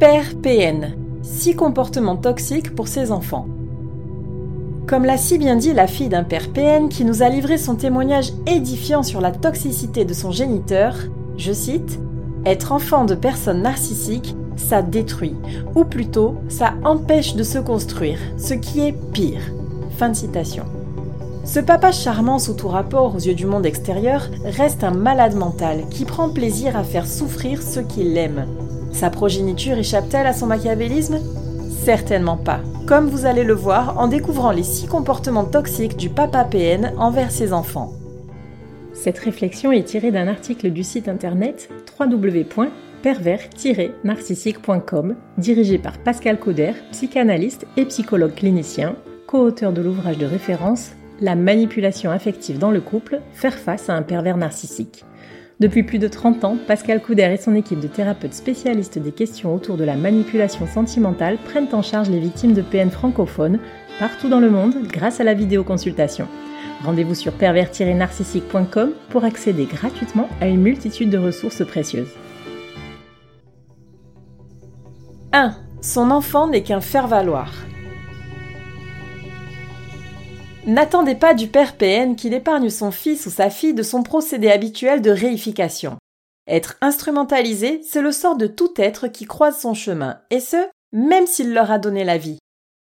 Père PN. 6 comportements toxiques pour ses enfants. Comme l'a si bien dit la fille d'un père PN qui nous a livré son témoignage édifiant sur la toxicité de son géniteur, je cite Être enfant de personnes narcissiques, ça détruit, ou plutôt, ça empêche de se construire, ce qui est pire. Fin de citation. Ce papa charmant sous tout rapport aux yeux du monde extérieur reste un malade mental qui prend plaisir à faire souffrir ceux qui l'aiment. Sa progéniture échappe-t-elle à son machiavélisme? Certainement pas, comme vous allez le voir en découvrant les six comportements toxiques du papa PN envers ses enfants. Cette réflexion est tirée d'un article du site internet www.pervers-narcissique.com, dirigé par Pascal Cauder, psychanalyste et psychologue clinicien, co-auteur de l'ouvrage de référence La manipulation affective dans le couple, faire face à un pervers narcissique. Depuis plus de 30 ans, Pascal Couder et son équipe de thérapeutes spécialistes des questions autour de la manipulation sentimentale prennent en charge les victimes de PN francophones partout dans le monde grâce à la vidéoconsultation. Rendez-vous sur pervers-narcissique.com pour accéder gratuitement à une multitude de ressources précieuses. 1. Son enfant n'est qu'un faire-valoir. N'attendez pas du père PN qu'il épargne son fils ou sa fille de son procédé habituel de réification. Être instrumentalisé, c'est le sort de tout être qui croise son chemin, et ce, même s'il leur a donné la vie.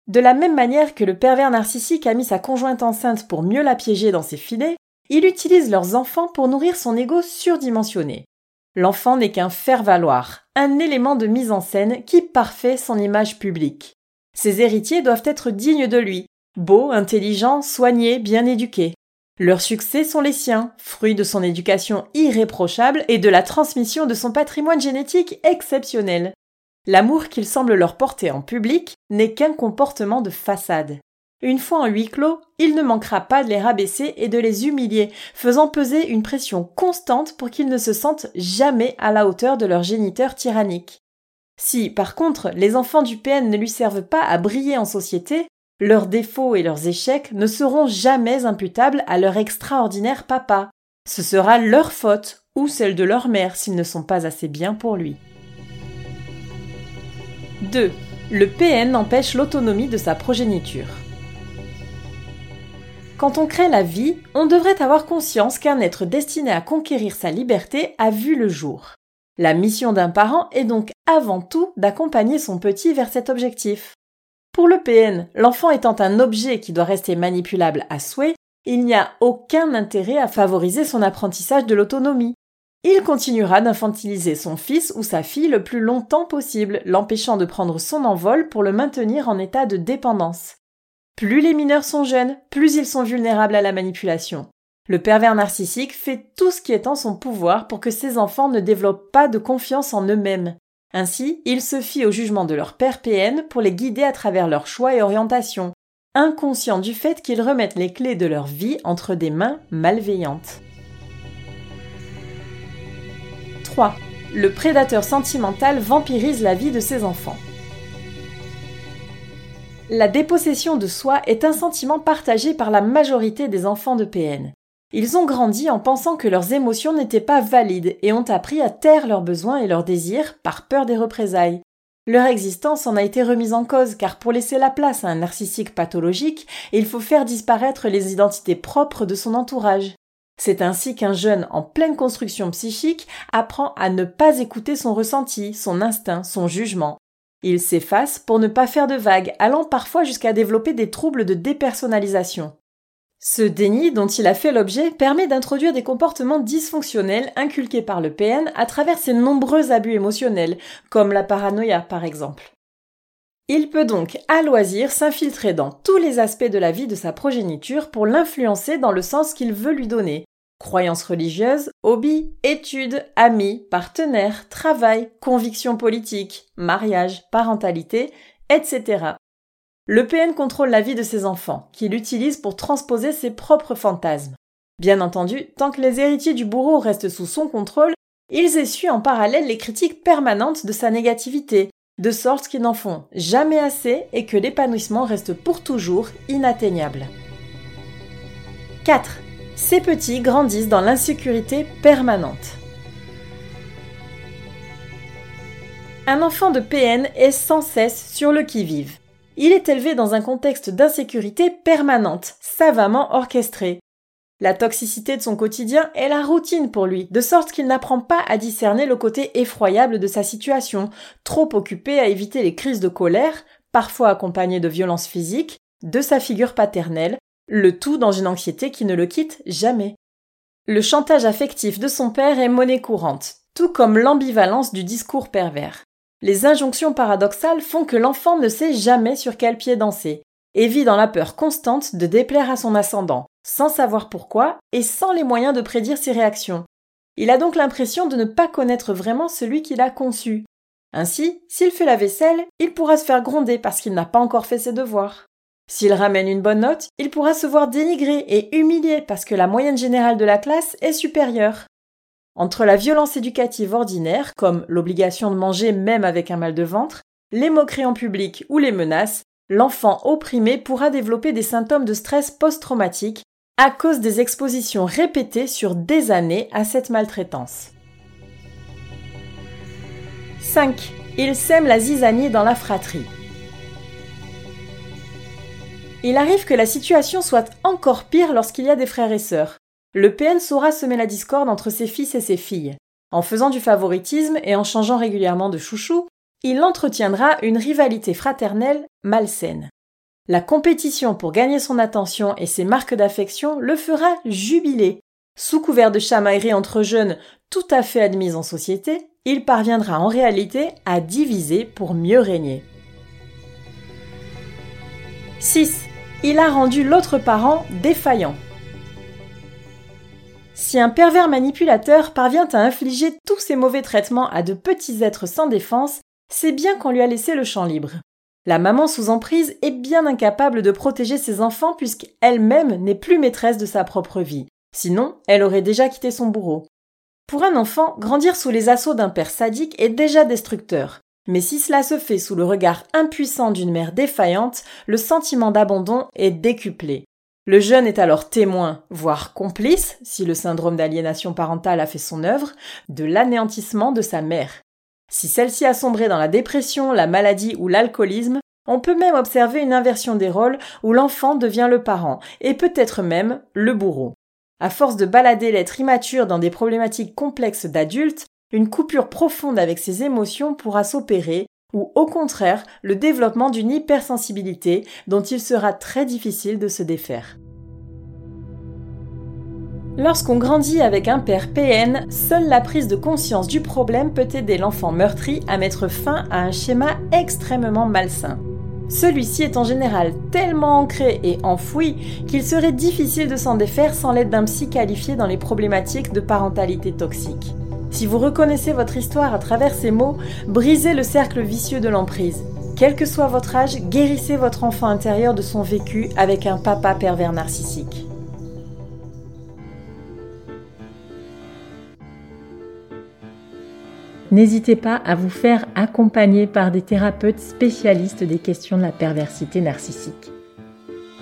De la même manière que le pervers narcissique a mis sa conjointe enceinte pour mieux la piéger dans ses filets, il utilise leurs enfants pour nourrir son ego surdimensionné. L'enfant n'est qu'un faire-valoir, un élément de mise en scène qui parfait son image publique. Ses héritiers doivent être dignes de lui, beaux, intelligents, soignés, bien éduqués. Leurs succès sont les siens, fruits de son éducation irréprochable et de la transmission de son patrimoine génétique exceptionnel. L'amour qu'il semble leur porter en public n'est qu'un comportement de façade. Une fois en huis clos, il ne manquera pas de les rabaisser et de les humilier, faisant peser une pression constante pour qu'ils ne se sentent jamais à la hauteur de leur géniteur tyrannique. Si, par contre, les enfants du PN ne lui servent pas à briller en société, leurs défauts et leurs échecs ne seront jamais imputables à leur extraordinaire papa. Ce sera leur faute ou celle de leur mère s'ils ne sont pas assez bien pour lui. 2. Le PN empêche l'autonomie de sa progéniture. Quand on crée la vie, on devrait avoir conscience qu'un être destiné à conquérir sa liberté a vu le jour. La mission d'un parent est donc avant tout d'accompagner son petit vers cet objectif. Pour le PN, l'enfant étant un objet qui doit rester manipulable à souhait, il n'y a aucun intérêt à favoriser son apprentissage de l'autonomie. Il continuera d'infantiliser son fils ou sa fille le plus longtemps possible, l'empêchant de prendre son envol pour le maintenir en état de dépendance. Plus les mineurs sont jeunes, plus ils sont vulnérables à la manipulation. Le pervers narcissique fait tout ce qui est en son pouvoir pour que ses enfants ne développent pas de confiance en eux-mêmes. Ainsi, ils se fient au jugement de leur père PN pour les guider à travers leurs choix et orientations, inconscients du fait qu'ils remettent les clés de leur vie entre des mains malveillantes. 3. Le prédateur sentimental vampirise la vie de ses enfants. La dépossession de soi est un sentiment partagé par la majorité des enfants de PN. Ils ont grandi en pensant que leurs émotions n'étaient pas valides et ont appris à taire leurs besoins et leurs désirs par peur des représailles. Leur existence en a été remise en cause car pour laisser la place à un narcissique pathologique, il faut faire disparaître les identités propres de son entourage. C'est ainsi qu'un jeune en pleine construction psychique apprend à ne pas écouter son ressenti, son instinct, son jugement. Il s'efface pour ne pas faire de vagues, allant parfois jusqu'à développer des troubles de dépersonnalisation. Ce déni dont il a fait l'objet permet d'introduire des comportements dysfonctionnels inculqués par le PN à travers ses nombreux abus émotionnels, comme la paranoïa par exemple. Il peut donc à loisir s'infiltrer dans tous les aspects de la vie de sa progéniture pour l'influencer dans le sens qu'il veut lui donner. Croyances religieuses, hobbies, études, amis, partenaires, travail, convictions politiques, mariage, parentalité, etc. Le PN contrôle la vie de ses enfants, qu'il utilise pour transposer ses propres fantasmes. Bien entendu, tant que les héritiers du bourreau restent sous son contrôle, ils essuient en parallèle les critiques permanentes de sa négativité, de sorte qu'ils n'en font jamais assez et que l'épanouissement reste pour toujours inatteignable. 4. Ces petits grandissent dans l'insécurité permanente. Un enfant de PN est sans cesse sur le qui-vive. Il est élevé dans un contexte d'insécurité permanente, savamment orchestré. La toxicité de son quotidien est la routine pour lui, de sorte qu'il n'apprend pas à discerner le côté effroyable de sa situation, trop occupé à éviter les crises de colère, parfois accompagnées de violences physiques, de sa figure paternelle, le tout dans une anxiété qui ne le quitte jamais. Le chantage affectif de son père est monnaie courante, tout comme l'ambivalence du discours pervers. Les injonctions paradoxales font que l'enfant ne sait jamais sur quel pied danser, et vit dans la peur constante de déplaire à son ascendant, sans savoir pourquoi et sans les moyens de prédire ses réactions. Il a donc l'impression de ne pas connaître vraiment celui qu'il a conçu. Ainsi, s'il fait la vaisselle, il pourra se faire gronder parce qu'il n'a pas encore fait ses devoirs. S'il ramène une bonne note, il pourra se voir dénigré et humilié parce que la moyenne générale de la classe est supérieure. Entre la violence éducative ordinaire, comme l'obligation de manger même avec un mal de ventre, les moqueries en public ou les menaces, l'enfant opprimé pourra développer des symptômes de stress post-traumatique à cause des expositions répétées sur des années à cette maltraitance. 5. Il sème la zizanie dans la fratrie. Il arrive que la situation soit encore pire lorsqu'il y a des frères et sœurs. Le PN saura semer la discorde entre ses fils et ses filles. En faisant du favoritisme et en changeant régulièrement de chouchou, il entretiendra une rivalité fraternelle malsaine. La compétition pour gagner son attention et ses marques d'affection le fera jubiler. Sous couvert de chamaillerie entre jeunes tout à fait admises en société, il parviendra en réalité à diviser pour mieux régner. 6 il a rendu l'autre parent défaillant. Si un pervers manipulateur parvient à infliger tous ces mauvais traitements à de petits êtres sans défense, c'est bien qu'on lui a laissé le champ libre. La maman sous emprise est bien incapable de protéger ses enfants puisqu'elle-même n'est plus maîtresse de sa propre vie. Sinon, elle aurait déjà quitté son bourreau. Pour un enfant, grandir sous les assauts d'un père sadique est déjà destructeur. Mais si cela se fait sous le regard impuissant d'une mère défaillante, le sentiment d'abandon est décuplé. Le jeune est alors témoin, voire complice, si le syndrome d'aliénation parentale a fait son œuvre, de l'anéantissement de sa mère. Si celle-ci a sombré dans la dépression, la maladie ou l'alcoolisme, on peut même observer une inversion des rôles où l'enfant devient le parent, et peut-être même le bourreau. À force de balader l'être immature dans des problématiques complexes d'adultes, une coupure profonde avec ses émotions pourra s'opérer ou au contraire le développement d'une hypersensibilité dont il sera très difficile de se défaire. Lorsqu'on grandit avec un père PN, seule la prise de conscience du problème peut aider l'enfant meurtri à mettre fin à un schéma extrêmement malsain. Celui-ci est en général tellement ancré et enfoui qu'il serait difficile de s'en défaire sans l'aide d'un psy qualifié dans les problématiques de parentalité toxique. Si vous reconnaissez votre histoire à travers ces mots, brisez le cercle vicieux de l'emprise. Quel que soit votre âge, guérissez votre enfant intérieur de son vécu avec un papa pervers narcissique. N'hésitez pas à vous faire accompagner par des thérapeutes spécialistes des questions de la perversité narcissique.